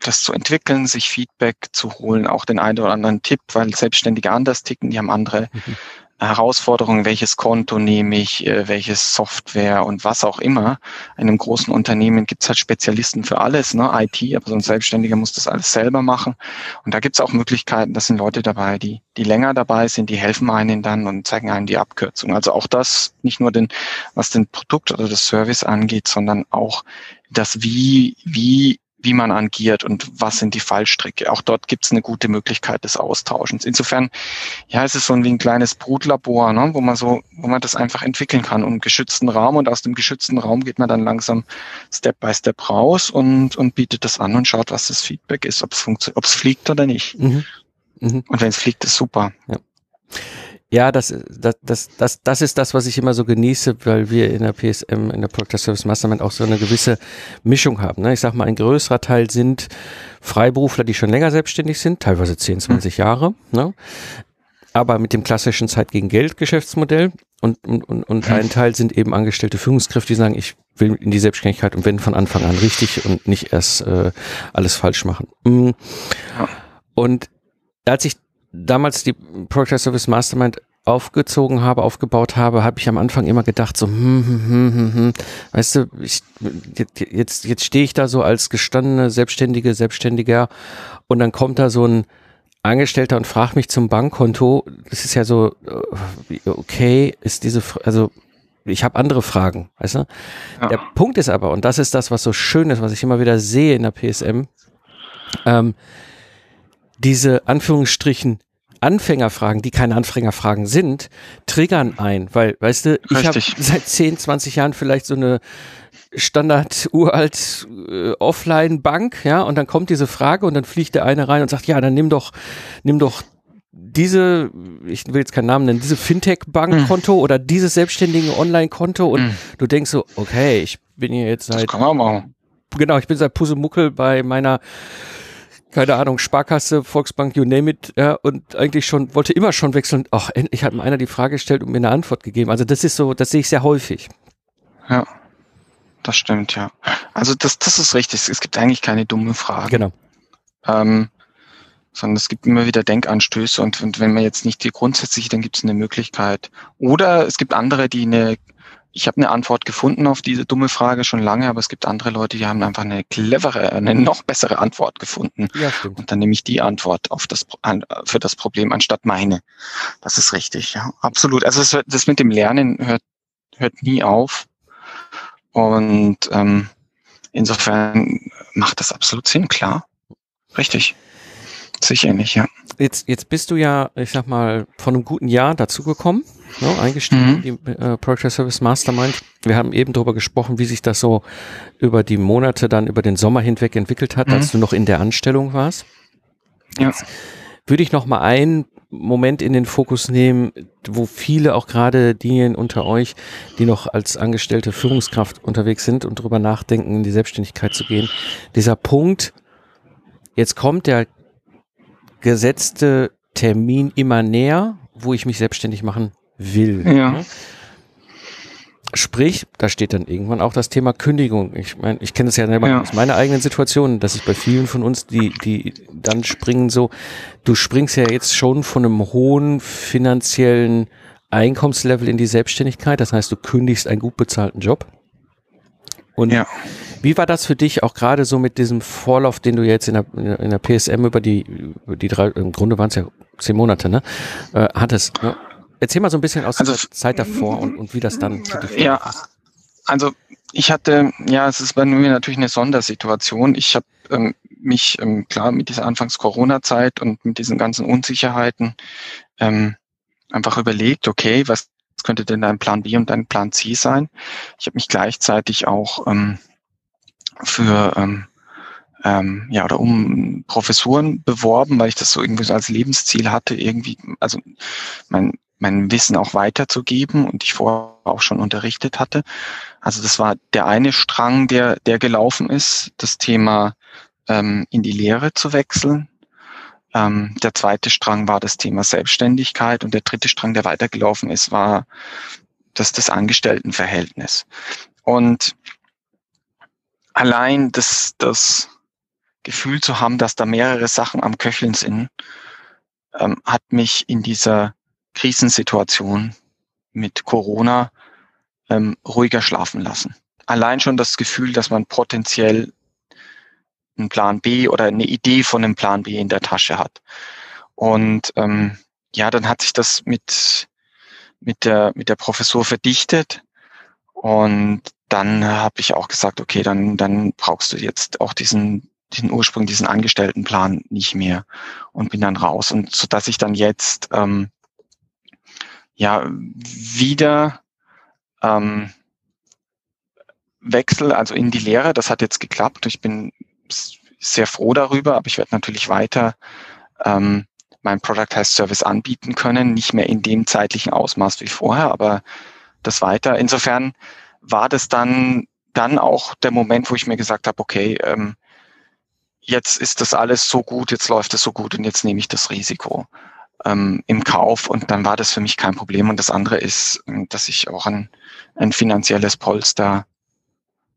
Speaker 2: das zu entwickeln, sich Feedback zu holen, auch den einen oder anderen Tipp, weil Selbstständige anders ticken, die haben andere mhm. Herausforderungen, welches Konto nehme ich, äh, welches Software und was auch immer. In einem großen Unternehmen gibt es halt Spezialisten für alles, ne? IT, aber so ein Selbstständiger muss das alles selber machen. Und da gibt es auch Möglichkeiten, das sind Leute dabei, die, die länger dabei sind, die helfen einen dann und zeigen einem die Abkürzung. Also auch das, nicht nur den, was den Produkt oder das Service angeht, sondern auch das Wie, wie wie man agiert und was sind die Fallstricke. Auch dort gibt es eine gute Möglichkeit des Austauschens. Insofern, ja, es ist so wie ein kleines Brutlabor, ne, wo man so, wo man das einfach entwickeln kann und geschützten Raum und aus dem geschützten Raum geht man dann langsam Step by Step raus und, und bietet das an und schaut, was das Feedback ist, ob es funktioniert, ob es fliegt oder nicht. Mhm. Mhm. Und wenn es fliegt, ist super.
Speaker 1: Ja. Ja, das, das, das, das, das ist das, was ich immer so genieße, weil wir in der PSM, in der Product Service Mastermind auch so eine gewisse Mischung haben. Ne? Ich sag mal, ein größerer Teil sind Freiberufler, die schon länger selbstständig sind, teilweise 10, 20 mhm. Jahre, ne? aber mit dem klassischen Zeit gegen Geld Geschäftsmodell. Und, und, und, und ein Teil sind eben angestellte Führungskräfte, die sagen, ich will in die Selbstständigkeit und wenn von Anfang an richtig und nicht erst äh, alles falsch machen. Mhm. Und als ich damals die Project Service Mastermind aufgezogen habe, aufgebaut habe, habe ich am Anfang immer gedacht, so, hm, hm, hm, hm, hm. weißt du, ich, jetzt, jetzt stehe ich da so als gestandene Selbstständige, Selbstständiger und dann kommt da so ein Angestellter und fragt mich zum Bankkonto. Das ist ja so, äh, okay, ist diese, also ich habe andere Fragen, weißt du? Ja. Der Punkt ist aber, und das ist das, was so schön ist, was ich immer wieder sehe in der PSM, ähm, diese Anführungsstrichen Anfängerfragen, die keine Anfängerfragen sind, triggern ein, weil, weißt du, ich habe seit 10, 20 Jahren vielleicht so eine Standard uralt äh, Offline Bank, ja, und dann kommt diese Frage und dann fliegt der eine rein und sagt, ja, dann nimm doch nimm doch diese, ich will jetzt keinen Namen nennen, diese Fintech-Bankkonto mm. oder dieses selbstständige Online-Konto und mm. du denkst so, okay, ich bin hier jetzt seit. Das
Speaker 2: kann man machen.
Speaker 1: Genau, ich bin seit Pusemuckel bei meiner keine Ahnung, Sparkasse, Volksbank, you name it, ja, und eigentlich schon, wollte immer schon wechseln. Ach, endlich hat mir einer die Frage gestellt und mir eine Antwort gegeben. Also das ist so, das sehe ich sehr häufig.
Speaker 2: Ja, das stimmt, ja. Also das, das ist richtig. Es gibt eigentlich keine dumme Fragen.
Speaker 1: Genau.
Speaker 2: Ähm, sondern es gibt immer wieder Denkanstöße und, und wenn man jetzt nicht die grundsätzliche, dann gibt es eine Möglichkeit. Oder es gibt andere, die eine ich habe eine Antwort gefunden auf diese dumme Frage schon lange, aber es gibt andere Leute, die haben einfach eine clevere, eine noch bessere Antwort gefunden. Ja, stimmt. Und dann nehme ich die Antwort auf das, für das Problem anstatt meine. Das ist richtig, ja, absolut. Also das, das mit dem Lernen hört, hört nie auf. Und ähm, insofern macht das absolut Sinn, klar. Richtig. Sicher nicht, ja.
Speaker 1: Jetzt, jetzt bist du ja, ich sag mal, von einem guten Jahr dazugekommen, ne, eingestiegen mhm. die äh, Project Service Mastermind. Wir haben eben darüber gesprochen, wie sich das so über die Monate dann über den Sommer hinweg entwickelt hat, mhm. als du noch in der Anstellung warst. Ja. Jetzt würde ich noch mal einen Moment in den Fokus nehmen, wo viele auch gerade diejenigen unter euch, die noch als angestellte Führungskraft unterwegs sind und darüber nachdenken, in die Selbstständigkeit zu gehen. Dieser Punkt, jetzt kommt der gesetzte Termin immer näher, wo ich mich selbstständig machen will. Ja. Ne? Sprich, da steht dann irgendwann auch das Thema Kündigung. Ich meine, ich kenne es ja selber ja. aus meiner eigenen Situation, dass ich bei vielen von uns, die, die dann springen so, du springst ja jetzt schon von einem hohen finanziellen Einkommenslevel in die Selbstständigkeit. Das heißt, du kündigst einen gut bezahlten Job. Und ja. Wie war das für dich auch gerade so mit diesem Vorlauf, den du jetzt in der, in der PSM über die, über die drei, im Grunde waren es ja zehn Monate, ne, äh, hattest? Ne? Erzähl mal so ein bisschen aus also, der Zeit davor und, und wie das dann für dich
Speaker 2: Ja, also ich hatte, ja, es ist bei mir natürlich eine Sondersituation. Ich habe ähm, mich, ähm, klar, mit dieser Anfangs-Corona-Zeit und mit diesen ganzen Unsicherheiten ähm, einfach überlegt, okay, was könnte denn dein Plan B und dein Plan C sein? Ich habe mich gleichzeitig auch ähm, für ähm, ähm, ja oder um Professuren beworben, weil ich das so irgendwie so als Lebensziel hatte, irgendwie, also mein, mein Wissen auch weiterzugeben und ich vorher auch schon unterrichtet hatte. Also das war der eine Strang, der, der gelaufen ist, das Thema ähm, in die Lehre zu wechseln. Ähm, der zweite Strang war das Thema Selbstständigkeit und der dritte Strang, der weitergelaufen ist, war das, das Angestelltenverhältnis. Und allein das, das, Gefühl zu haben, dass da mehrere Sachen am Köcheln sind, ähm, hat mich in dieser Krisensituation mit Corona ähm, ruhiger schlafen lassen. Allein schon das Gefühl, dass man potenziell einen Plan B oder eine Idee von einem Plan B in der Tasche hat. Und ähm, ja, dann hat sich das mit, mit, der, mit der Professur verdichtet. Und dann habe ich auch gesagt, okay, dann, dann brauchst du jetzt auch diesen, diesen Ursprung, diesen Angestelltenplan nicht mehr und bin dann raus. Und so dass ich dann jetzt ähm, ja wieder ähm, wechsel, also in die Lehre. Das hat jetzt geklappt. Ich bin sehr froh darüber, aber ich werde natürlich weiter ähm, mein Product Health Service anbieten können, nicht mehr in dem zeitlichen Ausmaß wie vorher, aber das weiter. Insofern war das dann dann auch der Moment, wo ich mir gesagt habe, okay, ähm, jetzt ist das alles so gut, jetzt läuft es so gut und jetzt nehme ich das Risiko ähm, im Kauf und dann war das für mich kein Problem. Und das andere ist, ähm, dass ich auch ein, ein finanzielles Polster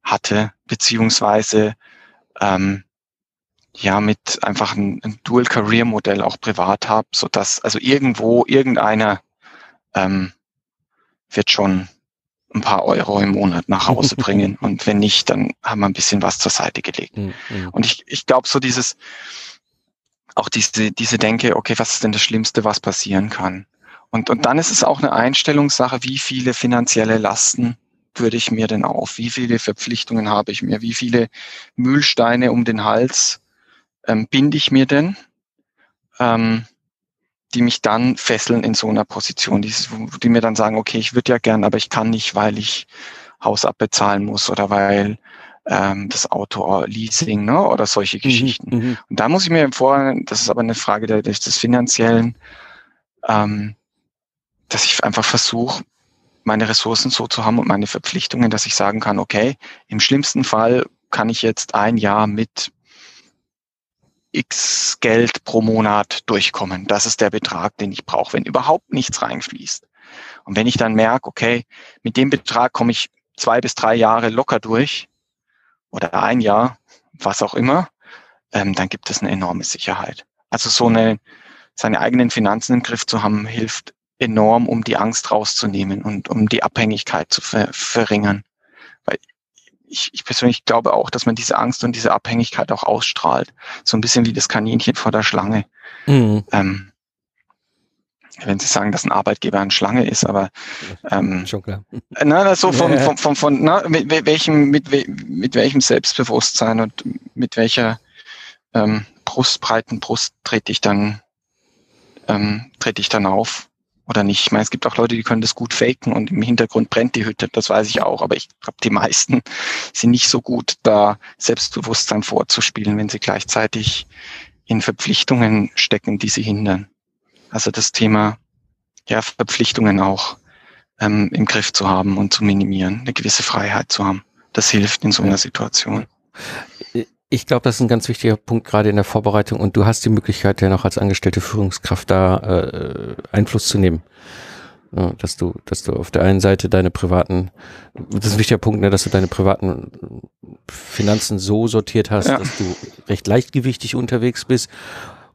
Speaker 2: hatte, beziehungsweise ähm, ja mit einfach ein, ein Dual-Career-Modell auch privat habe, so dass also irgendwo irgendeiner ähm, wird schon ein paar Euro im Monat nach Hause bringen und wenn nicht, dann haben wir ein bisschen was zur Seite gelegt. Mhm. Und ich, ich glaube so dieses auch diese diese Denke, okay, was ist denn das Schlimmste, was passieren kann? Und und dann ist es auch eine Einstellungssache, wie viele finanzielle Lasten würde ich mir denn auf? Wie viele Verpflichtungen habe ich mir? Wie viele Mühlsteine um den Hals ähm, binde ich mir denn, ähm, die mich dann fesseln in so einer Position, die, die mir dann sagen, okay, ich würde ja gern, aber ich kann nicht, weil ich Haus abbezahlen muss oder weil ähm, das Auto Leasing ne, oder solche mhm, Geschichten. Mhm. Und da muss ich mir vorstellen, das ist aber eine Frage der, des Finanziellen, ähm, dass ich einfach versuche, meine Ressourcen so zu haben und meine Verpflichtungen, dass ich sagen kann, okay, im schlimmsten Fall kann ich jetzt ein Jahr mit X Geld pro Monat durchkommen. Das ist der Betrag, den ich brauche, wenn überhaupt nichts reinfließt. Und wenn ich dann merke, okay, mit dem Betrag komme ich zwei bis drei Jahre locker durch oder ein Jahr, was auch immer, ähm, dann gibt es eine enorme Sicherheit. Also so eine, seine eigenen Finanzen im Griff zu haben, hilft enorm, um die Angst rauszunehmen und um die Abhängigkeit zu ver verringern. Weil ich, ich persönlich glaube auch, dass man diese Angst und diese Abhängigkeit auch ausstrahlt. So ein bisschen wie das Kaninchen vor der Schlange. Mhm. Ähm, wenn Sie sagen, dass ein Arbeitgeber eine Schlange ist, aber ähm, schon klar. Na, so vom, ja, ja. vom, vom, von na, mit welchem mit, mit welchem Selbstbewusstsein und mit welcher ähm, Brustbreiten Brust trete ich dann ähm, trete ich dann auf oder nicht. Ich meine, es gibt auch Leute, die können das gut faken und im Hintergrund brennt die Hütte, das weiß ich auch, aber ich glaube, die meisten sind nicht so gut, da Selbstbewusstsein vorzuspielen, wenn sie gleichzeitig in Verpflichtungen stecken, die sie hindern. Also das Thema ja, Verpflichtungen auch ähm, im Griff zu haben und zu minimieren, eine gewisse Freiheit zu haben. Das hilft in so einer Situation.
Speaker 1: Ich glaube, das ist ein ganz wichtiger Punkt gerade in der Vorbereitung und du hast die Möglichkeit ja noch als angestellte Führungskraft da äh, Einfluss zu nehmen. Ja, dass du, dass du auf der einen Seite deine privaten, das ist ein wichtiger Punkt, ne, dass du deine privaten Finanzen so sortiert hast, ja. dass du recht leichtgewichtig unterwegs bist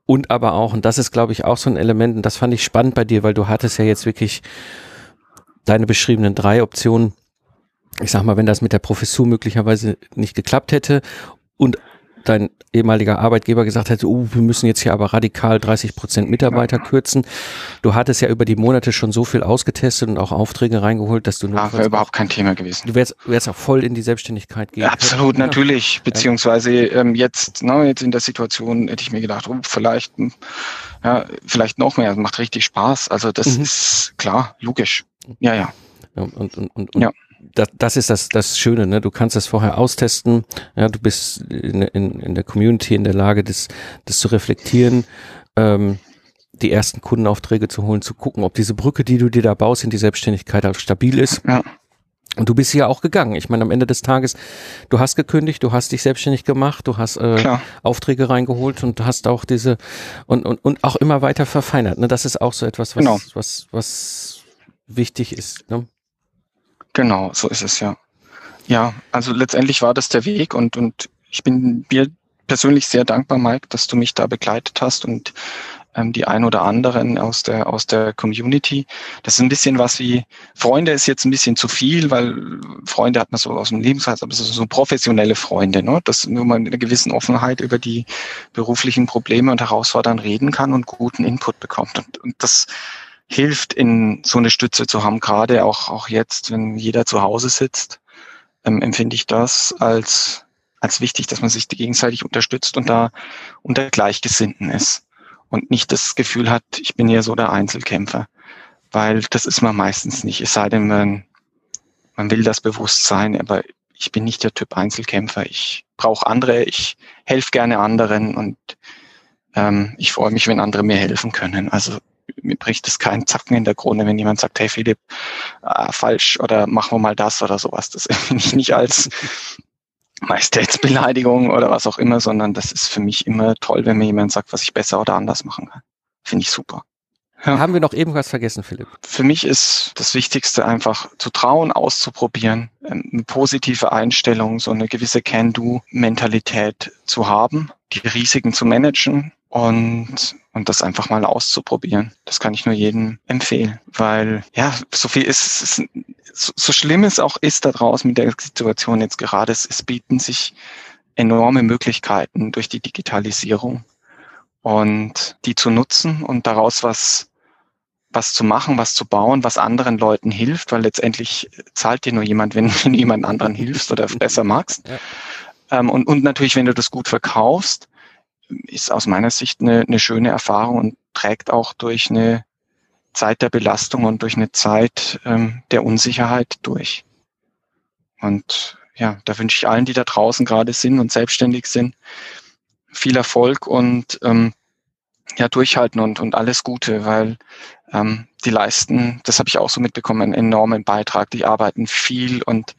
Speaker 1: und aber auch, und das ist glaube ich auch so ein Element, und das fand ich spannend bei dir, weil du hattest ja jetzt wirklich deine beschriebenen drei Optionen. Ich sag mal, wenn das mit der Professur möglicherweise nicht geklappt hätte und dein ehemaliger Arbeitgeber gesagt hätte, oh, wir müssen jetzt hier aber radikal 30 Prozent Mitarbeiter kürzen. Du hattest ja über die Monate schon so viel ausgetestet und auch Aufträge reingeholt, dass du
Speaker 2: nur. Ah, wäre überhaupt kein Thema gewesen.
Speaker 1: Du wärst, wärst auch voll in die Selbstständigkeit
Speaker 2: gehen. Absolut, können. natürlich. Beziehungsweise ähm, jetzt, ne, jetzt in der Situation hätte ich mir gedacht, oh, vielleicht, hm, ja, vielleicht noch mehr. Das macht richtig Spaß. Also das mhm. ist klar, logisch. Ja, ja.
Speaker 1: Und, und, und, und, ja das, das ist das, das Schöne, ne? Du kannst das vorher austesten, ja, du bist in, in, in der Community in der Lage, das, das zu reflektieren, ähm, die ersten Kundenaufträge zu holen, zu gucken, ob diese Brücke, die du dir da baust in die Selbstständigkeit auch stabil ist. Ja. Und du bist ja auch gegangen. Ich meine, am Ende des Tages, du hast gekündigt, du hast dich selbstständig gemacht, du hast äh, Aufträge reingeholt und hast auch diese und, und, und auch immer weiter verfeinert. Ne? Das ist auch so etwas, was, genau. was, was wichtig ist. Ne?
Speaker 2: Genau, so ist es ja. Ja, also letztendlich war das der Weg und, und ich bin mir persönlich sehr dankbar, Mike, dass du mich da begleitet hast und ähm, die ein oder anderen aus der, aus der Community. Das ist ein bisschen was wie, Freunde ist jetzt ein bisschen zu viel, weil Freunde hat man so aus dem Lebenskreis, aber so, so professionelle Freunde, ne? dass nur man mit einer gewissen Offenheit über die beruflichen Probleme und Herausforderungen reden kann und guten Input bekommt. Und, und das hilft, in so eine Stütze zu haben, gerade auch, auch jetzt, wenn jeder zu Hause sitzt, ähm, empfinde ich das als, als wichtig, dass man sich gegenseitig unterstützt und da unter Gleichgesinnten ist und nicht das Gefühl hat, ich bin ja so der Einzelkämpfer. Weil das ist man meistens nicht, es sei denn, man, man will das bewusst sein, aber ich bin nicht der Typ Einzelkämpfer. Ich brauche andere, ich helfe gerne anderen und ähm, ich freue mich, wenn andere mir helfen können. Also mir bricht es keinen Zacken in der Krone, wenn jemand sagt, hey Philipp, äh, falsch oder machen wir mal das oder sowas. Das finde ich nicht als Majestätsbeleidigung oder was auch immer, sondern das ist für mich immer toll, wenn mir jemand sagt, was ich besser oder anders machen kann. Finde ich super.
Speaker 1: Ja. Haben wir noch eben was vergessen, Philipp?
Speaker 2: Für mich ist das Wichtigste einfach zu trauen, auszuprobieren, ähm, eine positive Einstellung, so eine gewisse Can-Do-Mentalität zu haben, die Risiken zu managen und, und das einfach mal auszuprobieren. Das kann ich nur jedem empfehlen, weil ja, so viel ist, ist so, so schlimm es auch ist da draußen mit der Situation jetzt gerade, es, es bieten sich enorme Möglichkeiten durch die Digitalisierung und die zu nutzen und daraus was was zu machen, was zu bauen, was anderen Leuten hilft, weil letztendlich zahlt dir nur jemand, wenn, wenn du jemand anderen hilfst oder besser magst. Ja. Ähm, und, und natürlich, wenn du das gut verkaufst, ist aus meiner Sicht eine, eine schöne Erfahrung und trägt auch durch eine Zeit der Belastung und durch eine Zeit ähm, der Unsicherheit durch. Und ja, da wünsche ich allen, die da draußen gerade sind und selbstständig sind, viel Erfolg und ähm, ja, durchhalten und, und alles Gute, weil ähm, die leisten, das habe ich auch so mitbekommen, einen enormen Beitrag. Die arbeiten viel und,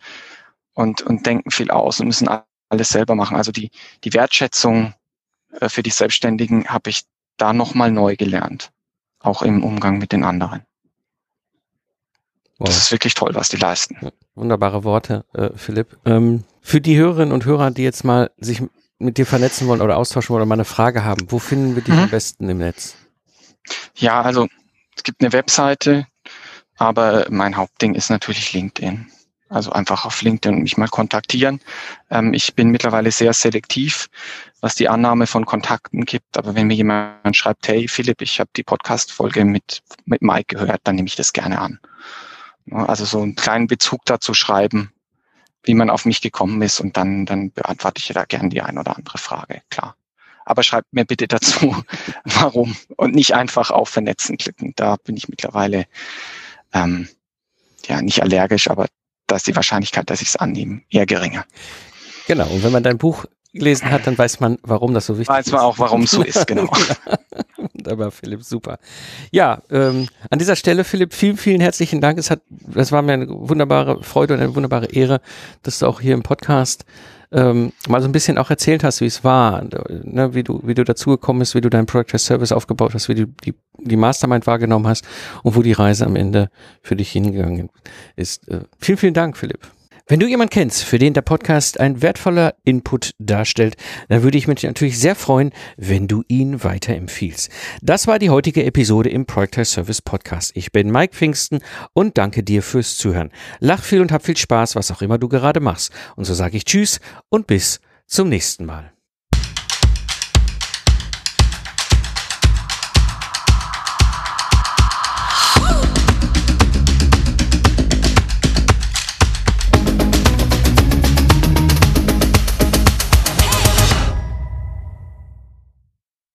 Speaker 2: und, und denken viel aus und müssen alles selber machen. Also die, die Wertschätzung äh, für die Selbstständigen habe ich da nochmal neu gelernt auch im Umgang mit den anderen. Wow. Das ist wirklich toll, was die leisten.
Speaker 1: Wunderbare Worte, äh, Philipp. Ähm, für die Hörerinnen und Hörer, die jetzt mal sich mit dir vernetzen wollen oder austauschen wollen oder mal eine Frage haben, wo finden wir dich mhm. am besten im Netz?
Speaker 2: Ja, also es gibt eine Webseite, aber mein Hauptding ist natürlich LinkedIn. Also einfach auf LinkedIn mich mal kontaktieren. Ähm, ich bin mittlerweile sehr selektiv, was die Annahme von Kontakten gibt. Aber wenn mir jemand schreibt, hey Philipp, ich habe die Podcast-Folge mit, mit Mike gehört, dann nehme ich das gerne an. Also so einen kleinen Bezug dazu schreiben, wie man auf mich gekommen ist und dann, dann beantworte ich da gerne die ein oder andere Frage, klar. Aber schreibt mir bitte dazu, warum und nicht einfach auf Vernetzen klicken. Da bin ich mittlerweile ähm, ja nicht allergisch, aber da ist die Wahrscheinlichkeit, dass ich es annehme, eher geringer.
Speaker 1: Genau, und wenn man dein Buch gelesen hat, dann weiß man, warum das so wichtig
Speaker 2: weiß ist. Weiß man auch, warum es so ist, genau.
Speaker 1: Aber Philipp, super. Ja, ähm, an dieser Stelle, Philipp, vielen, vielen herzlichen Dank. Es hat, das war mir eine wunderbare Freude und eine wunderbare Ehre, dass du auch hier im Podcast ähm, mal so ein bisschen auch erzählt hast, wie es war, ne, wie du, wie du dazugekommen bist, wie du dein Project as Service aufgebaut hast, wie du die, die Mastermind wahrgenommen hast und wo die Reise am Ende für dich hingegangen ist. Äh, vielen, vielen Dank, Philipp. Wenn du jemanden kennst, für den der Podcast ein wertvoller Input darstellt, dann würde ich mich natürlich sehr freuen, wenn du ihn weiterempfiehlst. Das war die heutige Episode im Project Service Podcast. Ich bin Mike Pfingsten und danke dir fürs Zuhören. Lach viel und hab viel Spaß, was auch immer du gerade machst. Und so sage ich Tschüss und bis zum nächsten Mal.